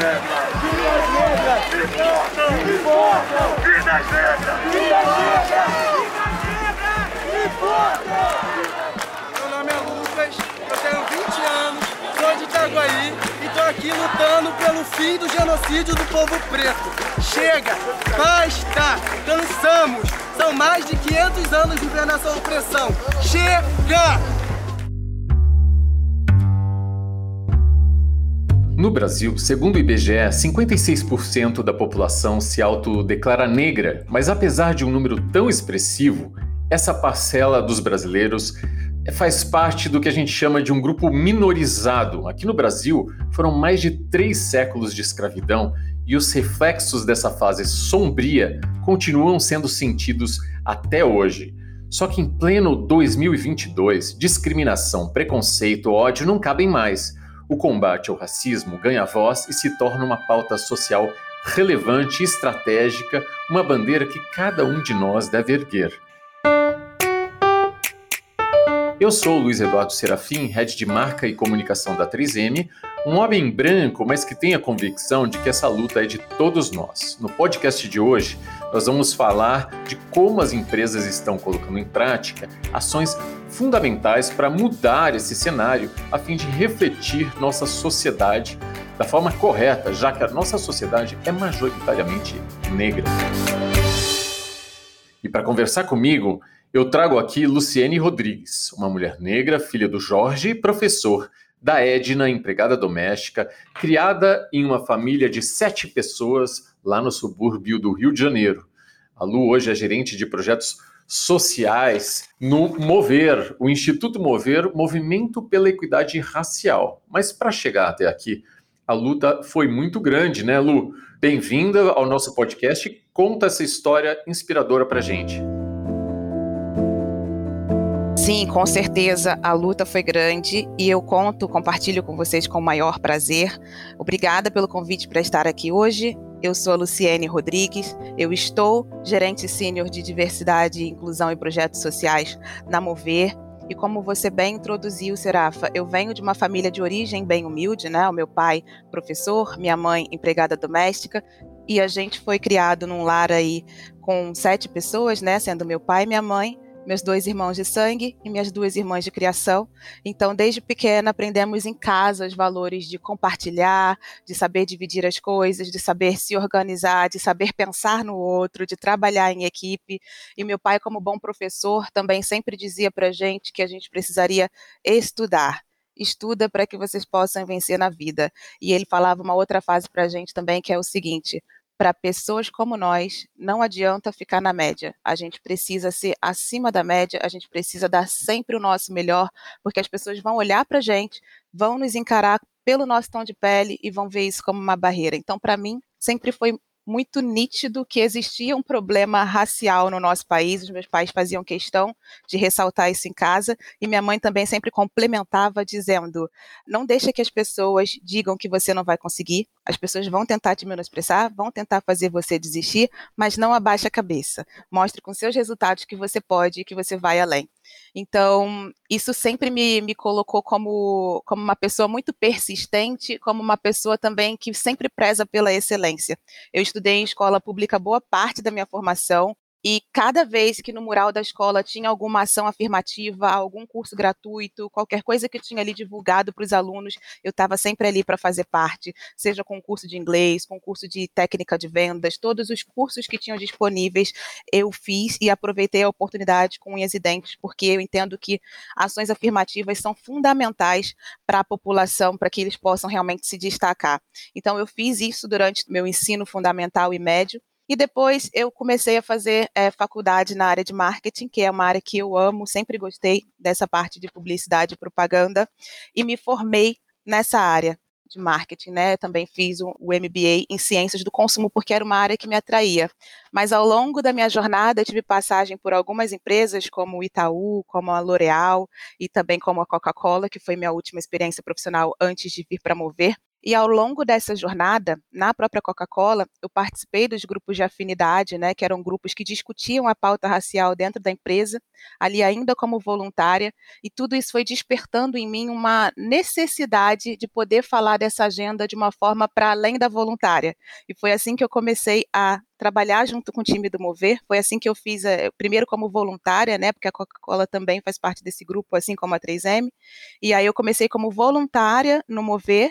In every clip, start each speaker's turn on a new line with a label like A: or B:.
A: Meu nome é Lucas, eu tenho 20 anos, sou de Itaguaí e tô aqui lutando pelo fim do genocídio do povo preto. Chega, basta, cansamos. São mais de 500 anos vivendo essa opressão. Chega!
B: No Brasil, segundo o IBGE, 56% da população se autodeclara negra, mas apesar de um número tão expressivo, essa parcela dos brasileiros faz parte do que a gente chama de um grupo minorizado. Aqui no Brasil, foram mais de três séculos de escravidão e os reflexos dessa fase sombria continuam sendo sentidos até hoje. Só que em pleno 2022, discriminação, preconceito, ódio não cabem mais. O combate ao racismo ganha voz e se torna uma pauta social relevante e estratégica, uma bandeira que cada um de nós deve erguer. Eu sou Luiz Eduardo Serafim, head de marca e comunicação da 3M, um homem branco, mas que tem a convicção de que essa luta é de todos nós. No podcast de hoje, nós vamos falar de como as empresas estão colocando em prática ações fundamentais para mudar esse cenário a fim de refletir nossa sociedade da forma correta, já que a nossa sociedade é majoritariamente negra. E para conversar comigo, eu trago aqui Luciene Rodrigues, uma mulher negra, filha do Jorge, professor da Edna, empregada doméstica, criada em uma família de sete pessoas lá no subúrbio do Rio de Janeiro. A Lu hoje é gerente de projetos sociais no Mover, o Instituto Mover, Movimento pela Equidade Racial. Mas para chegar até aqui, a luta foi muito grande, né, Lu? Bem-vinda ao nosso podcast. Conta essa história inspiradora para gente.
C: Sim, com certeza a luta foi grande e eu conto, compartilho com vocês com o maior prazer. Obrigada pelo convite para estar aqui hoje. Eu sou a Luciene Rodrigues, eu estou gerente sênior de diversidade, inclusão e projetos sociais na Mover. E como você bem introduziu, Serafa, eu venho de uma família de origem bem humilde, né? O meu pai, professor, minha mãe, empregada doméstica, e a gente foi criado num lar aí com sete pessoas, né? Sendo meu pai e minha mãe meus dois irmãos de sangue e minhas duas irmãs de criação. Então, desde pequena, aprendemos em casa os valores de compartilhar, de saber dividir as coisas, de saber se organizar, de saber pensar no outro, de trabalhar em equipe. E meu pai, como bom professor, também sempre dizia para a gente que a gente precisaria estudar estuda para que vocês possam vencer na vida. E ele falava uma outra fase para a gente também, que é o seguinte: para pessoas como nós, não adianta ficar na média. A gente precisa ser acima da média, a gente precisa dar sempre o nosso melhor, porque as pessoas vão olhar para a gente, vão nos encarar pelo nosso tom de pele e vão ver isso como uma barreira. Então, para mim, sempre foi muito nítido que existia um problema racial no nosso país. Os meus pais faziam questão de ressaltar isso em casa e minha mãe também sempre complementava dizendo: "Não deixa que as pessoas digam que você não vai conseguir. As pessoas vão tentar te menosprezar, vão tentar fazer você desistir, mas não abaixe a cabeça. Mostre com seus resultados que você pode e que você vai além." Então, isso sempre me, me colocou como, como uma pessoa muito persistente, como uma pessoa também que sempre preza pela excelência. Eu estudei em escola pública boa parte da minha formação, e cada vez que no mural da escola tinha alguma ação afirmativa, algum curso gratuito, qualquer coisa que tinha ali divulgado para os alunos, eu estava sempre ali para fazer parte, seja com curso de inglês, com curso de técnica de vendas, todos os cursos que tinham disponíveis eu fiz e aproveitei a oportunidade com unhas e dentes, porque eu entendo que ações afirmativas são fundamentais para a população, para que eles possam realmente se destacar. Então eu fiz isso durante meu ensino fundamental e médio e depois eu comecei a fazer é, faculdade na área de marketing, que é uma área que eu amo, sempre gostei dessa parte de publicidade e propaganda, e me formei nessa área de marketing, né? Também fiz o, MBA em ciências do consumo porque era uma área que me atraía. Mas ao longo da minha jornada tive passagem por algumas empresas como o Itaú, como a L'Oréal e também como a Coca-Cola, que foi minha última experiência profissional antes de vir para Mover. E ao longo dessa jornada, na própria Coca-Cola, eu participei dos grupos de afinidade, né, que eram grupos que discutiam a pauta racial dentro da empresa, ali ainda como voluntária, e tudo isso foi despertando em mim uma necessidade de poder falar dessa agenda de uma forma para além da voluntária. E foi assim que eu comecei a trabalhar junto com o time do Mover. Foi assim que eu fiz, eh, primeiro como voluntária, né, porque a Coca-Cola também faz parte desse grupo, assim como a 3M. E aí eu comecei como voluntária no Mover,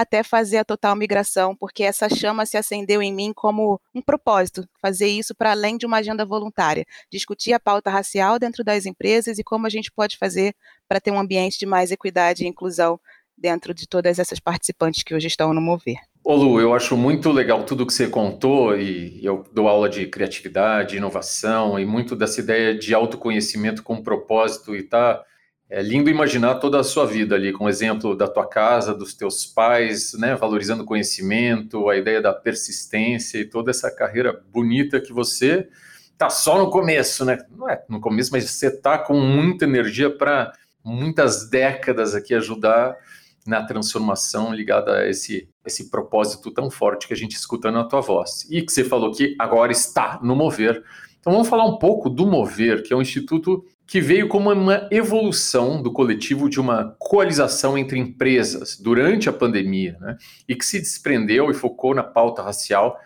C: até fazer a total migração, porque essa chama se acendeu em mim como um propósito, fazer isso para além de uma agenda voluntária, discutir a pauta racial dentro das empresas e como a gente pode fazer para ter um ambiente de mais equidade e inclusão dentro de todas essas participantes que hoje estão no Mover.
B: Ô Lu, eu acho muito legal tudo que você contou e eu dou aula de criatividade, inovação e muito dessa ideia de autoconhecimento com propósito e tá é lindo imaginar toda a sua vida ali, com o exemplo da tua casa, dos teus pais, né, valorizando o conhecimento, a ideia da persistência e toda essa carreira bonita que você tá só no começo, né? Não é no começo, mas você tá com muita energia para muitas décadas aqui ajudar na transformação ligada a esse, esse propósito tão forte que a gente escuta na tua voz. E que você falou que agora está no Mover. Então vamos falar um pouco do Mover, que é um instituto que veio como uma evolução do coletivo de uma coalização entre empresas durante a pandemia, né? e que se desprendeu e focou na pauta racial,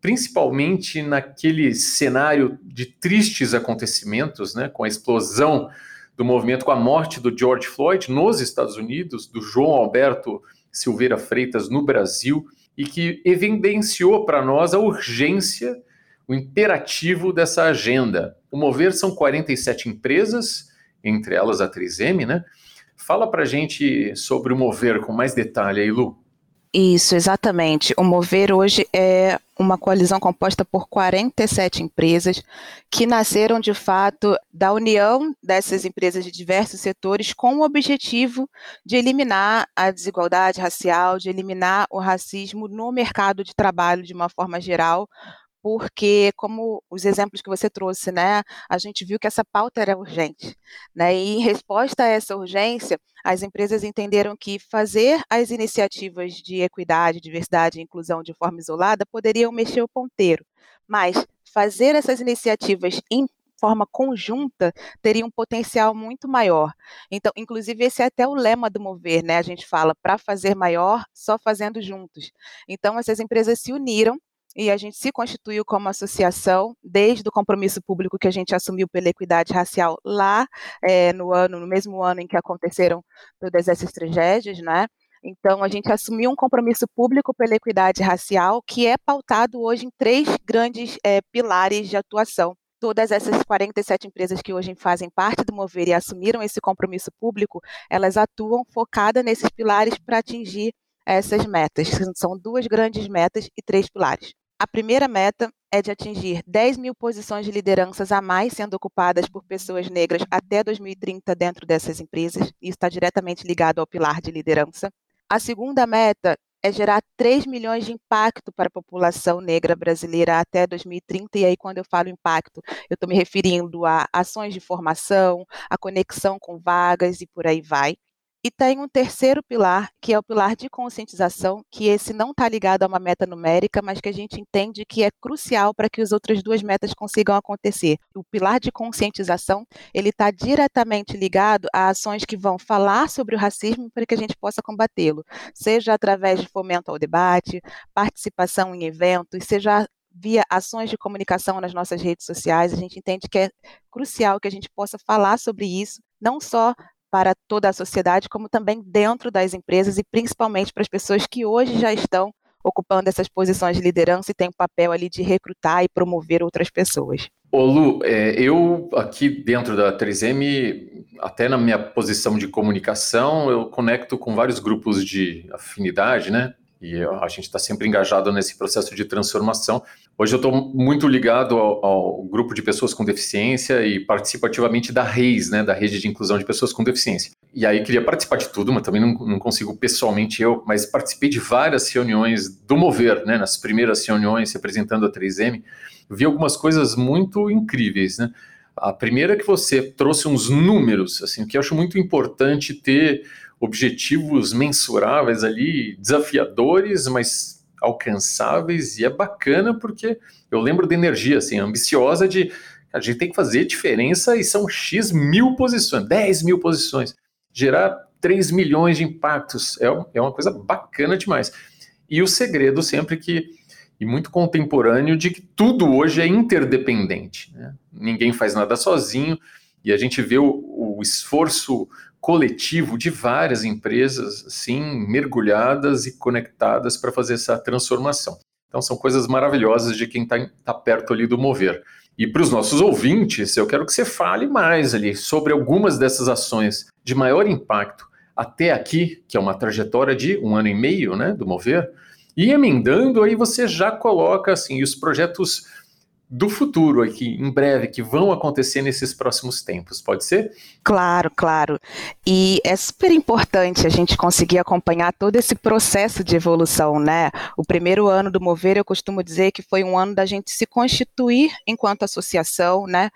B: principalmente naquele cenário de tristes acontecimentos, né? com a explosão do movimento, com a morte do George Floyd nos Estados Unidos, do João Alberto Silveira Freitas no Brasil, e que evidenciou para nós a urgência o imperativo dessa agenda. O Mover são 47 empresas, entre elas a 3M, né? Fala para gente sobre o Mover com mais detalhe aí, Lu.
C: Isso, exatamente. O Mover hoje é uma coalizão composta por 47 empresas que nasceram de fato da união dessas empresas de diversos setores com o objetivo de eliminar a desigualdade racial, de eliminar o racismo no mercado de trabalho de uma forma geral, porque como os exemplos que você trouxe, né, a gente viu que essa pauta era urgente, né, e em resposta a essa urgência, as empresas entenderam que fazer as iniciativas de equidade, diversidade e inclusão de forma isolada poderiam mexer o ponteiro, mas fazer essas iniciativas em forma conjunta teria um potencial muito maior. Então, inclusive esse é até o lema do Mover, né? A gente fala para fazer maior, só fazendo juntos. Então, essas empresas se uniram e a gente se constituiu como associação desde o compromisso público que a gente assumiu pela equidade racial lá é, no ano, no mesmo ano em que aconteceram todas essas tragédias, né? Então, a gente assumiu um compromisso público pela equidade racial que é pautado hoje em três grandes é, pilares de atuação. Todas essas 47 empresas que hoje fazem parte do Mover e assumiram esse compromisso público, elas atuam focadas nesses pilares para atingir essas metas. São duas grandes metas e três pilares. A primeira meta é de atingir 10 mil posições de lideranças a mais sendo ocupadas por pessoas negras até 2030 dentro dessas empresas. Isso está diretamente ligado ao pilar de liderança. A segunda meta é gerar 3 milhões de impacto para a população negra brasileira até 2030. E aí, quando eu falo impacto, eu estou me referindo a ações de formação, a conexão com vagas e por aí vai. E tem um terceiro pilar, que é o pilar de conscientização, que esse não está ligado a uma meta numérica, mas que a gente entende que é crucial para que as outras duas metas consigam acontecer. O pilar de conscientização, ele está diretamente ligado a ações que vão falar sobre o racismo para que a gente possa combatê-lo, seja através de fomento ao debate, participação em eventos, seja via ações de comunicação nas nossas redes sociais. A gente entende que é crucial que a gente possa falar sobre isso, não só para toda a sociedade, como também dentro das empresas e principalmente para as pessoas que hoje já estão ocupando essas posições de liderança e têm o papel ali de recrutar e promover outras pessoas.
B: Ô Lu, é, eu aqui dentro da 3M, até na minha posição de comunicação, eu conecto com vários grupos de afinidade, né? E a gente está sempre engajado nesse processo de transformação. Hoje eu estou muito ligado ao, ao, grupo de pessoas com deficiência e participo ativamente da REIS, né, da Rede de Inclusão de Pessoas com Deficiência. E aí queria participar de tudo, mas também não, não consigo pessoalmente eu, mas participei de várias reuniões do Mover, né, nas primeiras reuniões representando a 3M. Vi algumas coisas muito incríveis, né? A primeira é que você trouxe uns números, assim, que eu acho muito importante ter objetivos mensuráveis ali, desafiadores, mas alcançáveis, e é bacana porque eu lembro da energia, assim, ambiciosa de a gente tem que fazer diferença e são X mil posições, 10 mil posições, gerar 3 milhões de impactos, é, é uma coisa bacana demais. E o segredo sempre que, e muito contemporâneo, de que tudo hoje é interdependente, né? ninguém faz nada sozinho, e a gente vê o, o esforço coletivo de várias empresas, assim, mergulhadas e conectadas para fazer essa transformação. Então, são coisas maravilhosas de quem está tá perto ali do mover. E para os nossos ouvintes, eu quero que você fale mais ali sobre algumas dessas ações de maior impacto até aqui, que é uma trajetória de um ano e meio, né, do mover. E emendando, aí você já coloca assim os projetos do futuro aqui, em breve, que vão acontecer nesses próximos tempos, pode ser?
C: Claro, claro. E é super importante a gente conseguir acompanhar todo esse processo de evolução, né? O primeiro ano do Mover, eu costumo dizer que foi um ano da gente se constituir enquanto associação, né?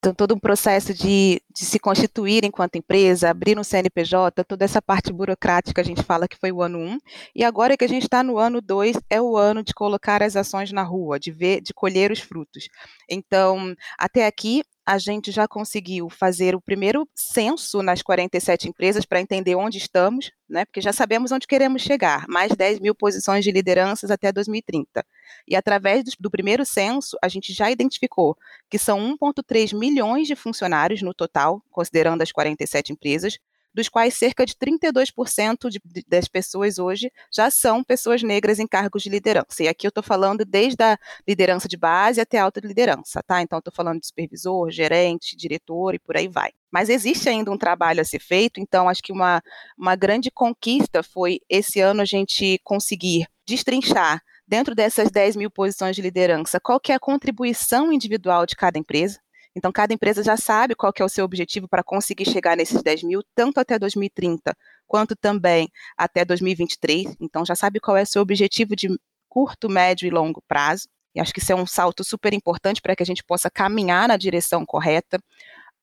C: Então, todo um processo de, de, se constituir enquanto empresa, abrir um CNPJ, toda essa parte burocrática a gente fala que foi o ano 1. Um, e agora que a gente está no ano 2, é o ano de colocar as ações na rua, de ver, de colher os frutos. Então, até aqui, a gente já conseguiu fazer o primeiro censo nas 47 empresas para entender onde estamos, né? Porque já sabemos onde queremos chegar, mais 10 mil posições de lideranças até 2030. E através do, do primeiro censo, a gente já identificou que são 1,3 milhões de funcionários no total, considerando as 47 empresas, dos quais cerca de 32% de, de, das pessoas hoje já são pessoas negras em cargos de liderança. E aqui eu estou falando desde a liderança de base até a alta liderança, tá? Então, estou falando de supervisor, gerente, diretor e por aí vai. Mas existe ainda um trabalho a ser feito, então acho que uma, uma grande conquista foi esse ano a gente conseguir destrinchar dentro dessas 10 mil posições de liderança, qual que é a contribuição individual de cada empresa, então, cada empresa já sabe qual é o seu objetivo para conseguir chegar nesses 10 mil, tanto até 2030, quanto também até 2023. Então, já sabe qual é o seu objetivo de curto, médio e longo prazo. E acho que isso é um salto super importante para que a gente possa caminhar na direção correta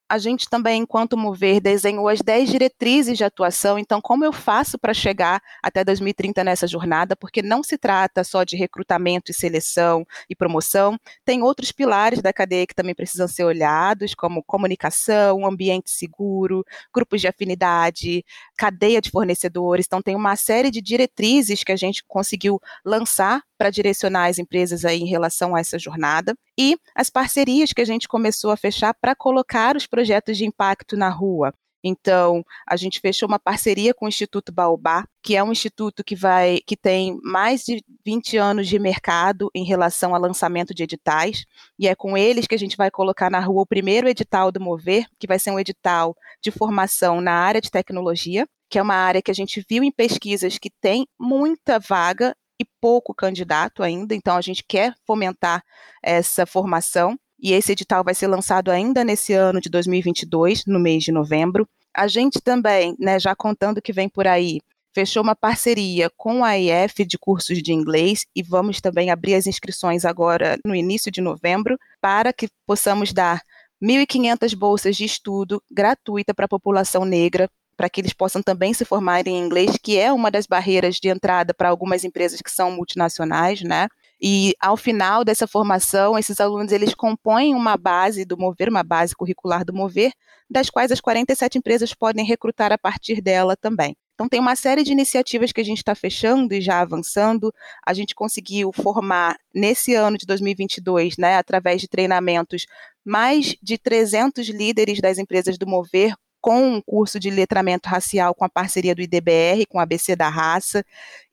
C: a gente também, enquanto Mover, desenhou as 10 diretrizes de atuação. Então, como eu faço para chegar até 2030 nessa jornada? Porque não se trata só de recrutamento e seleção e promoção, tem outros pilares da cadeia que também precisam ser olhados, como comunicação, ambiente seguro, grupos de afinidade, cadeia de fornecedores. Então, tem uma série de diretrizes que a gente conseguiu lançar para direcionar as empresas aí em relação a essa jornada e as parcerias que a gente começou a fechar para colocar os projetos de impacto na rua. Então, a gente fechou uma parceria com o Instituto Baobá, que é um instituto que vai que tem mais de 20 anos de mercado em relação ao lançamento de editais, e é com eles que a gente vai colocar na rua o primeiro edital do Mover, que vai ser um edital de formação na área de tecnologia, que é uma área que a gente viu em pesquisas que tem muita vaga e pouco candidato ainda, então a gente quer fomentar essa formação. E esse edital vai ser lançado ainda nesse ano de 2022, no mês de novembro. A gente também, né, já contando que vem por aí, fechou uma parceria com a IF de cursos de inglês e vamos também abrir as inscrições agora no início de novembro para que possamos dar 1.500 bolsas de estudo gratuita para a população negra para que eles possam também se formar em inglês, que é uma das barreiras de entrada para algumas empresas que são multinacionais, né? E ao final dessa formação, esses alunos eles compõem uma base do Mover, uma base curricular do Mover, das quais as 47 empresas podem recrutar a partir dela também. Então, tem uma série de iniciativas que a gente está fechando e já avançando. A gente conseguiu formar, nesse ano de 2022, né, através de treinamentos, mais de 300 líderes das empresas do Mover com um curso de letramento racial com a parceria do IDBR, com a ABC da Raça,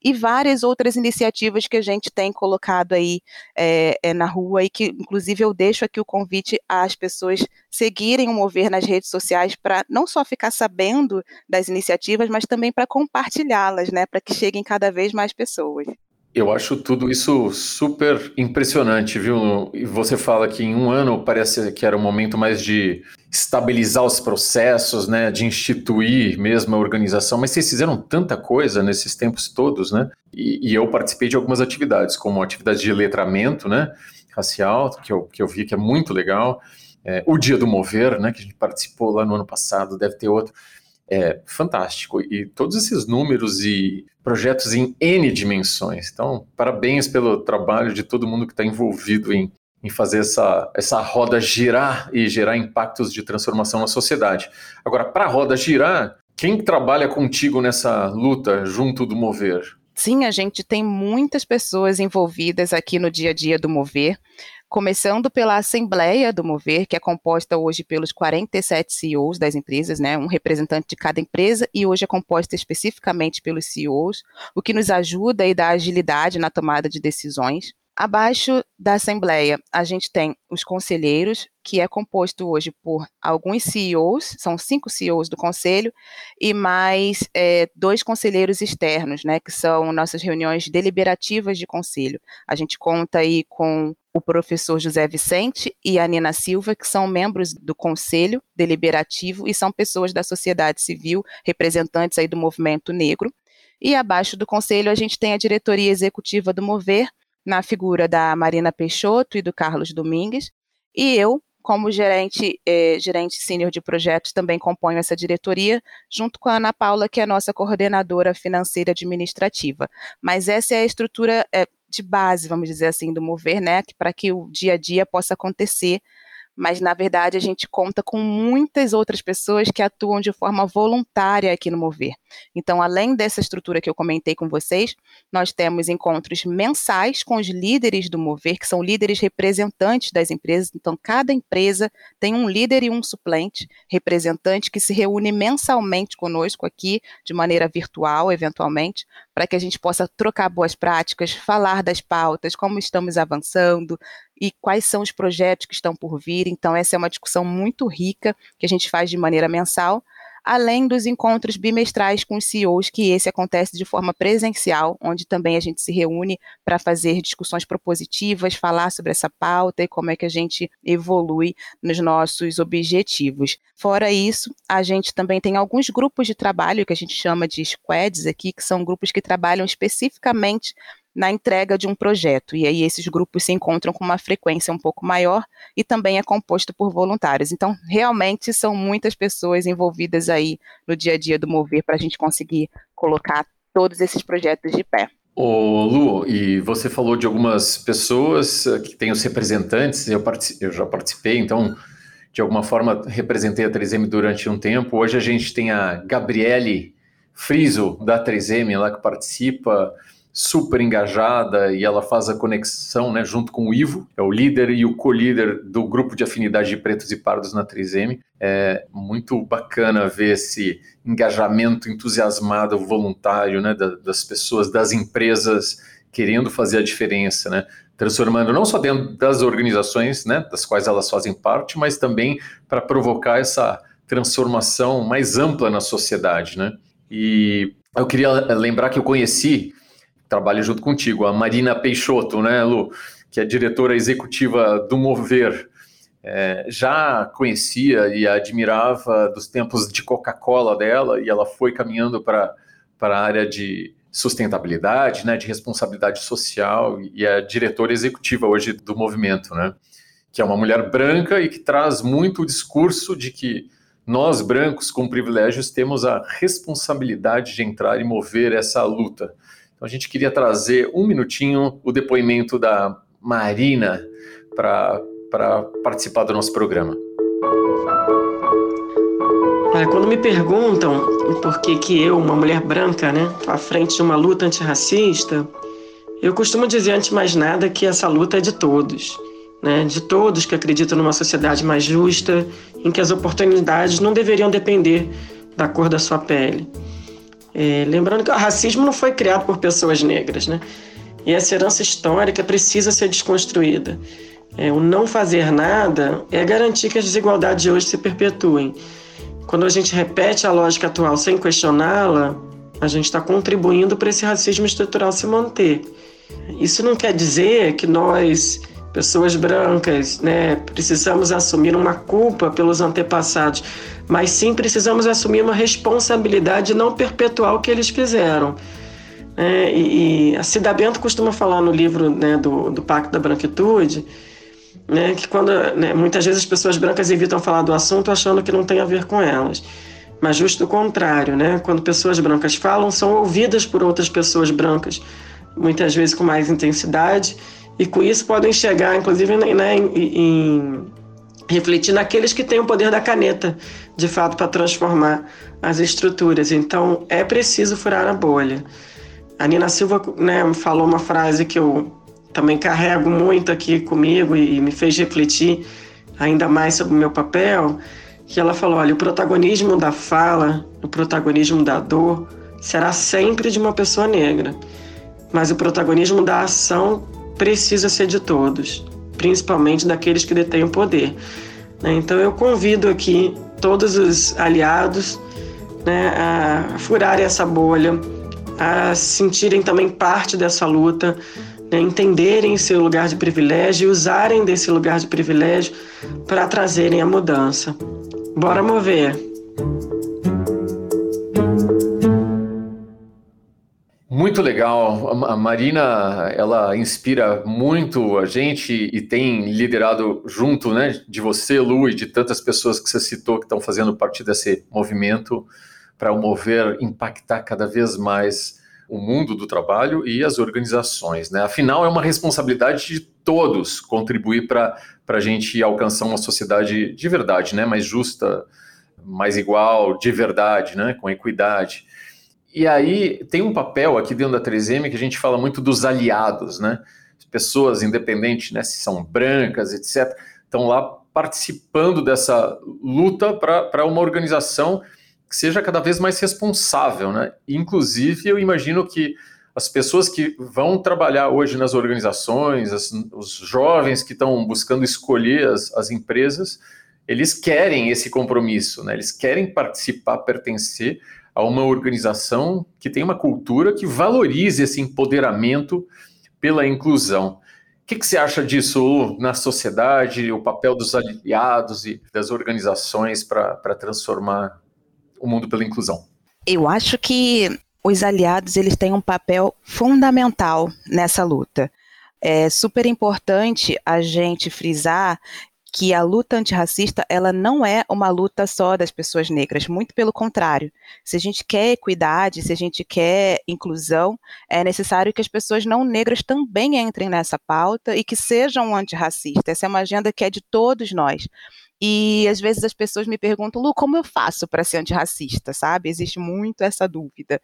C: e várias outras iniciativas que a gente tem colocado aí é, é, na rua e que, inclusive, eu deixo aqui o convite às pessoas seguirem o Mover nas redes sociais para não só ficar sabendo das iniciativas, mas também para compartilhá-las, né, para que cheguem cada vez mais pessoas.
B: Eu acho tudo isso super impressionante, viu? E você fala que em um ano parece que era um momento mais de estabilizar os processos, né? De instituir mesmo a organização, mas vocês fizeram tanta coisa nesses tempos todos, né? E, e eu participei de algumas atividades, como atividade de letramento, né? Racial, que eu, que eu vi que é muito legal. É, o Dia do Mover, né? Que a gente participou lá no ano passado, deve ter outro. É fantástico. E todos esses números e projetos em N dimensões. Então, parabéns pelo trabalho de todo mundo que está envolvido em, em fazer essa, essa roda girar e gerar impactos de transformação na sociedade. Agora, para a roda girar, quem trabalha contigo nessa luta junto do Mover?
C: Sim, a gente tem muitas pessoas envolvidas aqui no dia a dia do Mover começando pela Assembleia do Mover, que é composta hoje pelos 47 CEOs das empresas, né, um representante de cada empresa, e hoje é composta especificamente pelos CEOs, o que nos ajuda e dá agilidade na tomada de decisões. Abaixo da Assembleia, a gente tem os conselheiros, que é composto hoje por alguns CEOs, são cinco CEOs do conselho, e mais é, dois conselheiros externos, né, que são nossas reuniões deliberativas de conselho. A gente conta aí com o professor José Vicente e a Nina Silva, que são membros do conselho deliberativo e são pessoas da sociedade civil, representantes aí do movimento negro. E abaixo do conselho a gente tem a diretoria executiva do Mover, na figura da Marina Peixoto e do Carlos Domingues, e eu, como gerente, eh, gerente sênior de projetos, também componho essa diretoria, junto com a Ana Paula, que é a nossa coordenadora financeira administrativa. Mas essa é a estrutura eh, de base, vamos dizer assim, do Mover, né, para que o dia a dia possa acontecer mas na verdade a gente conta com muitas outras pessoas que atuam de forma voluntária aqui no Mover. Então, além dessa estrutura que eu comentei com vocês, nós temos encontros mensais com os líderes do Mover, que são líderes representantes das empresas. Então, cada empresa tem um líder e um suplente representante que se reúne mensalmente conosco aqui, de maneira virtual, eventualmente, para que a gente possa trocar boas práticas, falar das pautas, como estamos avançando, e quais são os projetos que estão por vir. Então, essa é uma discussão muito rica que a gente faz de maneira mensal, além dos encontros bimestrais com os CEOs, que esse acontece de forma presencial, onde também a gente se reúne para fazer discussões propositivas, falar sobre essa pauta e como é que a gente evolui nos nossos objetivos. Fora isso, a gente também tem alguns grupos de trabalho que a gente chama de squads aqui, que são grupos que trabalham especificamente na entrega de um projeto. E aí esses grupos se encontram com uma frequência um pouco maior e também é composto por voluntários. Então, realmente são muitas pessoas envolvidas aí no dia a dia do Mover para a gente conseguir colocar todos esses projetos de pé.
B: Ô Lu, e você falou de algumas pessoas eh, que têm os representantes, eu, eu já participei, então de alguma forma representei a 3M durante um tempo. Hoje a gente tem a Gabriele Friso, da 3M, lá que participa super engajada e ela faz a conexão né, junto com o Ivo, é o líder e o co-líder do grupo de afinidade de pretos e pardos na 3M. É muito bacana ver esse engajamento entusiasmado, voluntário né, das pessoas, das empresas querendo fazer a diferença, né? transformando não só dentro das organizações né, das quais elas fazem parte, mas também para provocar essa transformação mais ampla na sociedade. Né? E eu queria lembrar que eu conheci trabalha junto contigo, a Marina Peixoto, né, Lu, que é diretora executiva do Mover. É, já conhecia e admirava dos tempos de Coca-Cola dela e ela foi caminhando para a área de sustentabilidade, né, de responsabilidade social e é diretora executiva hoje do movimento, né, que é uma mulher branca e que traz muito o discurso de que nós brancos com privilégios temos a responsabilidade de entrar e mover essa luta. Então a gente queria trazer um minutinho o depoimento da Marina para participar do nosso programa.
D: quando me perguntam por que, que eu, uma mulher branca, né, à frente de uma luta antirracista, eu costumo dizer, antes de mais nada, que essa luta é de todos. Né, de todos que acreditam numa sociedade mais justa, em que as oportunidades não deveriam depender da cor da sua pele. É, lembrando que o racismo não foi criado por pessoas negras, né? E essa herança histórica precisa ser desconstruída. É, o não fazer nada é garantir que as desigualdades de hoje se perpetuem. Quando a gente repete a lógica atual sem questioná-la, a gente está contribuindo para esse racismo estrutural se manter. Isso não quer dizer que nós pessoas brancas, né, precisamos assumir uma culpa pelos antepassados, mas sim precisamos assumir uma responsabilidade de não perpetuar o que eles fizeram. É, e, e, a Cida Bento costuma falar no livro né, do, do Pacto da Branquitude né, que quando né, muitas vezes as pessoas brancas evitam falar do assunto achando que não tem a ver com elas. mas justo o contrário, né? Quando pessoas brancas falam, são ouvidas por outras pessoas brancas, muitas vezes com mais intensidade, e com isso podem chegar, inclusive, né, em, em refletir naqueles que têm o poder da caneta, de fato, para transformar as estruturas. Então, é preciso furar a bolha. A Nina Silva né, falou uma frase que eu também carrego muito aqui comigo e me fez refletir ainda mais sobre o meu papel, que ela falou, olha, o protagonismo da fala, o protagonismo da dor será sempre de uma pessoa negra, mas o protagonismo da ação precisa ser de todos, principalmente daqueles que detêm o poder. Né? Então eu convido aqui todos os aliados né, a furarem essa bolha, a sentirem também parte dessa luta, né, entenderem seu lugar de privilégio e usarem desse lugar de privilégio para trazerem a mudança. Bora mover!
B: Muito legal. A Marina, ela inspira muito a gente e tem liderado junto, né, de você, Lu, e de tantas pessoas que você citou que estão fazendo parte desse movimento para mover, impactar cada vez mais o mundo do trabalho e as organizações. Né? Afinal, é uma responsabilidade de todos contribuir para a gente alcançar uma sociedade de verdade, né? mais justa, mais igual, de verdade, né? com equidade. E aí tem um papel aqui dentro da 3M que a gente fala muito dos aliados, né? Pessoas independentes, né? Se são brancas, etc., estão lá participando dessa luta para uma organização que seja cada vez mais responsável, né? Inclusive, eu imagino que as pessoas que vão trabalhar hoje nas organizações, as, os jovens que estão buscando escolher as, as, empresas, eles querem esse compromisso, né? Eles querem participar, pertencer a uma organização que tem uma cultura que valorize esse empoderamento pela inclusão. O que, que, você acha disso na sociedade, o papel dos aliados e das organizações para transformar o mundo pela inclusão?
C: Eu acho que os aliados eles têm um papel fundamental nessa luta. É super importante a gente frisar que a luta antirracista ela não é uma luta só das pessoas negras, muito pelo contrário. Se a gente quer equidade, se a gente quer inclusão, é necessário que as pessoas não negras também entrem nessa pauta e que sejam antirracistas. Essa é uma agenda que é de todos nós. E às vezes as pessoas me perguntam, Lu, como eu faço para ser antirracista, sabe? Existe muito essa dúvida.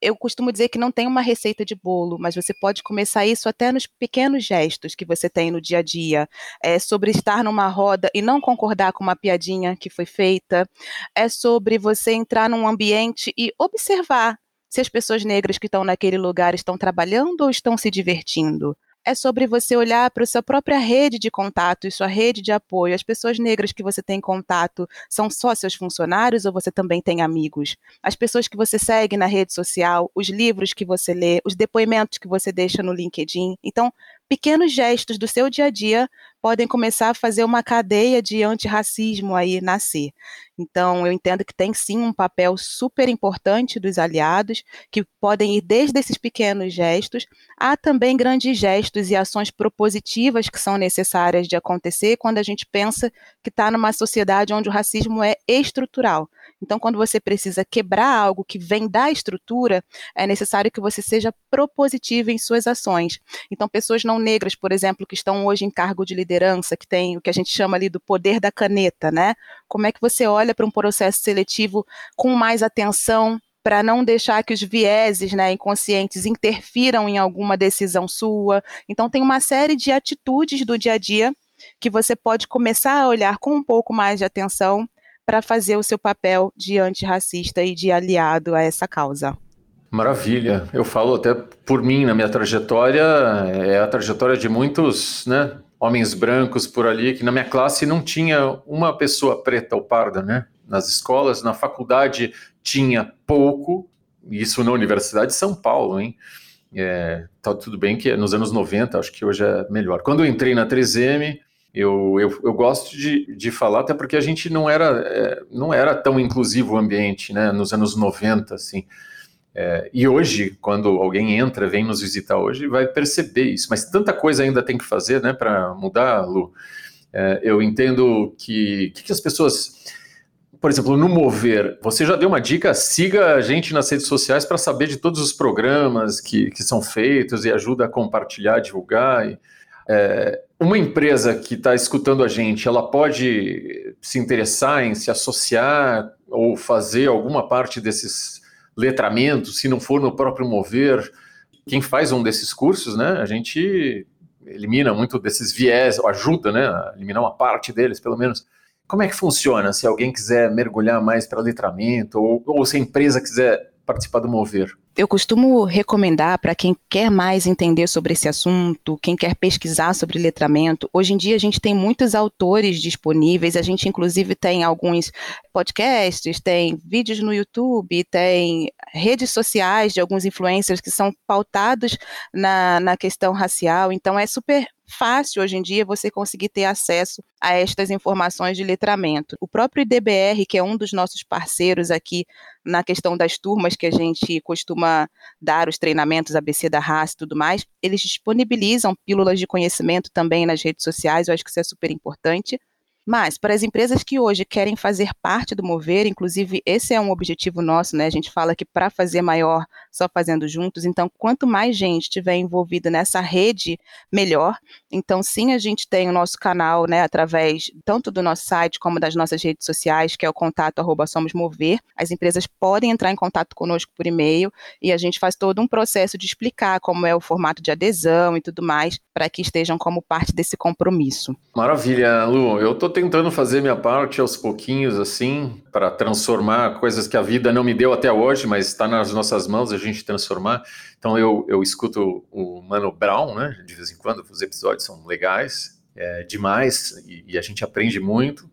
C: Eu costumo dizer que não tem uma receita de bolo, mas você pode começar isso até nos pequenos gestos que você tem no dia a dia. É sobre estar numa roda e não concordar com uma piadinha que foi feita. É sobre você entrar num ambiente e observar se as pessoas negras que estão naquele lugar estão trabalhando ou estão se divertindo é sobre você olhar para a sua própria rede de contato e sua rede de apoio. As pessoas negras que você tem contato são só seus funcionários ou você também tem amigos? As pessoas que você segue na rede social, os livros que você lê, os depoimentos que você deixa no LinkedIn. Então, pequenos gestos do seu dia a dia podem começar a fazer uma cadeia de antirracismo aí nascer. Então, eu entendo que tem sim um papel super importante dos aliados, que podem ir desde esses pequenos gestos a também grandes gestos e ações propositivas que são necessárias de acontecer quando a gente pensa que está numa sociedade onde o racismo é estrutural. Então, quando você precisa quebrar algo que vem da estrutura, é necessário que você seja propositivo em suas ações. Então, pessoas não negras, por exemplo, que estão hoje em cargo de liderança, que tem o que a gente chama ali do poder da caneta, né? Como é que você olha para um processo seletivo com mais atenção, para não deixar que os vieses né, inconscientes interfiram em alguma decisão sua. Então, tem uma série de atitudes do dia a dia que você pode começar a olhar com um pouco mais de atenção para fazer o seu papel de antirracista e de aliado a essa causa.
B: Maravilha. Eu falo até por mim, na minha trajetória, é a trajetória de muitos né, homens brancos por ali, que na minha classe não tinha uma pessoa preta ou parda, né? Nas escolas, na faculdade tinha pouco, isso na Universidade de São Paulo, hein? É, tá tudo bem que é nos anos 90, acho que hoje é melhor. Quando eu entrei na 3M, eu, eu, eu gosto de, de falar, até porque a gente não era, é, não era tão inclusivo o ambiente, né, nos anos 90, assim. É, e hoje, quando alguém entra, vem nos visitar hoje, vai perceber isso. Mas tanta coisa ainda tem que fazer, né, para mudar, Lu. É, eu entendo que, que, que as pessoas por exemplo, no Mover, você já deu uma dica, siga a gente nas redes sociais para saber de todos os programas que, que são feitos e ajuda a compartilhar, divulgar. E, é, uma empresa que está escutando a gente, ela pode se interessar em se associar ou fazer alguma parte desses letramentos, se não for no próprio Mover, quem faz um desses cursos, né? A gente elimina muito desses viés, ajuda, né? A eliminar uma parte deles, pelo menos. Como é que funciona se alguém quiser mergulhar mais para letramento ou, ou se a empresa quiser participar do Mover?
C: Eu costumo recomendar para quem quer mais entender sobre esse assunto, quem quer pesquisar sobre letramento. Hoje em dia a gente tem muitos autores disponíveis, a gente inclusive tem alguns podcasts, tem vídeos no YouTube, tem redes sociais de alguns influencers que são pautados na, na questão racial. Então é super fácil hoje em dia você conseguir ter acesso a estas informações de letramento. O próprio IDBR, que é um dos nossos parceiros aqui na questão das turmas que a gente costuma dar os treinamentos ABC da raça e tudo mais, eles disponibilizam pílulas de conhecimento também nas redes sociais, eu acho que isso é super importante. Mas, para as empresas que hoje querem fazer parte do Mover, inclusive esse é um objetivo nosso, né? A gente fala que para fazer maior, só fazendo juntos. Então, quanto mais gente estiver envolvida nessa rede, melhor. Então, sim, a gente tem o nosso canal, né, através tanto do nosso site como das nossas redes sociais, que é o contato arroba Somos Mover. As empresas podem entrar em contato conosco por e-mail e a gente faz todo um processo de explicar como é o formato de adesão e tudo mais, para que estejam como parte desse compromisso.
B: Maravilha, Lu. Eu estou tentando fazer minha parte aos pouquinhos, assim, para transformar coisas que a vida não me deu até hoje, mas está nas nossas mãos gente transformar. Então eu, eu escuto o Mano Brown, né? De vez em quando, os episódios são legais, é demais, e, e a gente aprende muito.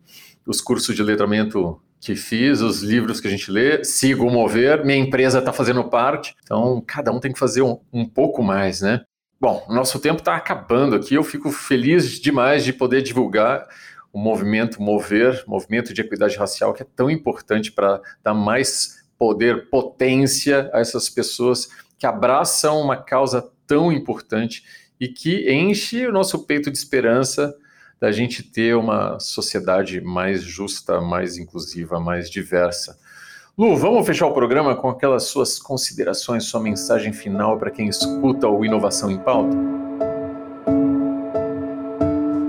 B: Os cursos de letramento que fiz, os livros que a gente lê, sigo mover, minha empresa está fazendo parte, então cada um tem que fazer um, um pouco mais, né? Bom, nosso tempo está acabando aqui, eu fico feliz demais de poder divulgar o movimento Mover, movimento de equidade racial, que é tão importante para dar mais poder, potência a essas pessoas que abraçam uma causa tão importante e que enche o nosso peito de esperança da gente ter uma sociedade mais justa, mais inclusiva, mais diversa. Lu, vamos fechar o programa com aquelas suas considerações, sua mensagem final para quem escuta o Inovação em Pauta?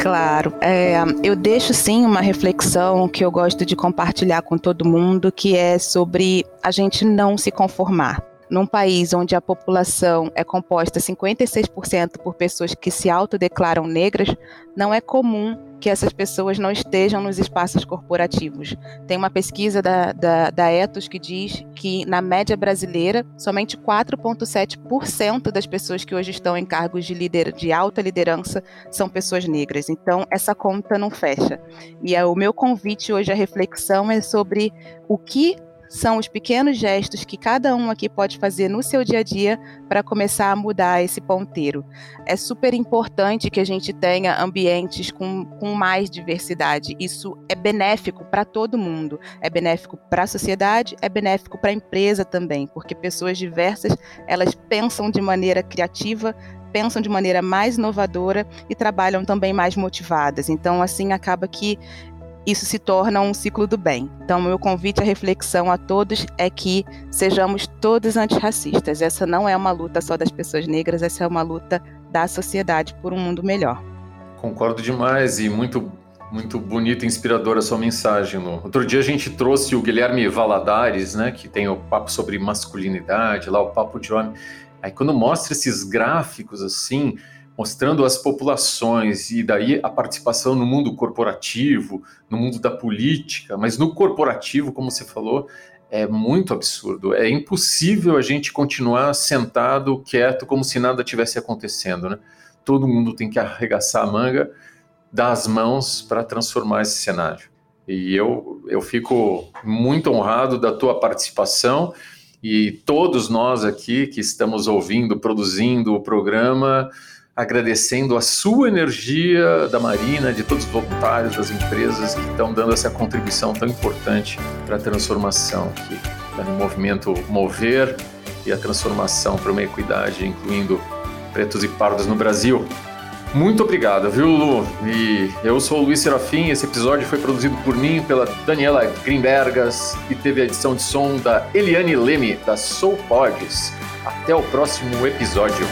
C: Claro, é, eu deixo sim uma reflexão que eu gosto de compartilhar com todo mundo, que é sobre a gente não se conformar num país onde a população é composta 56% por pessoas que se autodeclaram negras, não é comum que essas pessoas não estejam nos espaços corporativos. Tem uma pesquisa da, da, da Ethos que diz que, na média brasileira, somente 4,7% das pessoas que hoje estão em cargos de, lider, de alta liderança são pessoas negras. Então, essa conta não fecha. E é, o meu convite hoje à reflexão é sobre o que são os pequenos gestos que cada um aqui pode fazer no seu dia a dia para começar a mudar esse ponteiro. É super importante que a gente tenha ambientes com, com mais diversidade. Isso é benéfico para todo mundo. É benéfico para a sociedade, é benéfico para a empresa também, porque pessoas diversas elas pensam de maneira criativa, pensam de maneira mais inovadora e trabalham também mais motivadas. Então, assim, acaba que isso se torna um ciclo do bem. Então, meu convite à reflexão a todos é que sejamos todos antirracistas. Essa não é uma luta só das pessoas negras, essa é uma luta da sociedade por um mundo melhor.
B: Concordo demais e muito muito bonita e inspiradora a sua mensagem, Lu. Outro dia a gente trouxe o Guilherme Valadares, né, que tem o papo sobre masculinidade, lá o papo de homem. Aí quando mostra esses gráficos assim, mostrando as populações e daí a participação no mundo corporativo, no mundo da política, mas no corporativo, como você falou, é muito absurdo. É impossível a gente continuar sentado, quieto, como se nada tivesse acontecendo, né? Todo mundo tem que arregaçar a manga, dar as mãos para transformar esse cenário. E eu, eu fico muito honrado da tua participação e todos nós aqui que estamos ouvindo, produzindo o programa, agradecendo a sua energia da Marina, de todos os voluntários, das empresas que estão dando essa contribuição tão importante para a transformação que está no movimento Mover e a transformação para uma equidade, incluindo pretos e pardos no Brasil. Muito obrigado, viu, Lu? E eu sou o Luiz Serafim. Esse episódio foi produzido por mim, pela Daniela Grimbergas e teve a edição de som da Eliane Leme, da Soul Pods. Até o próximo episódio.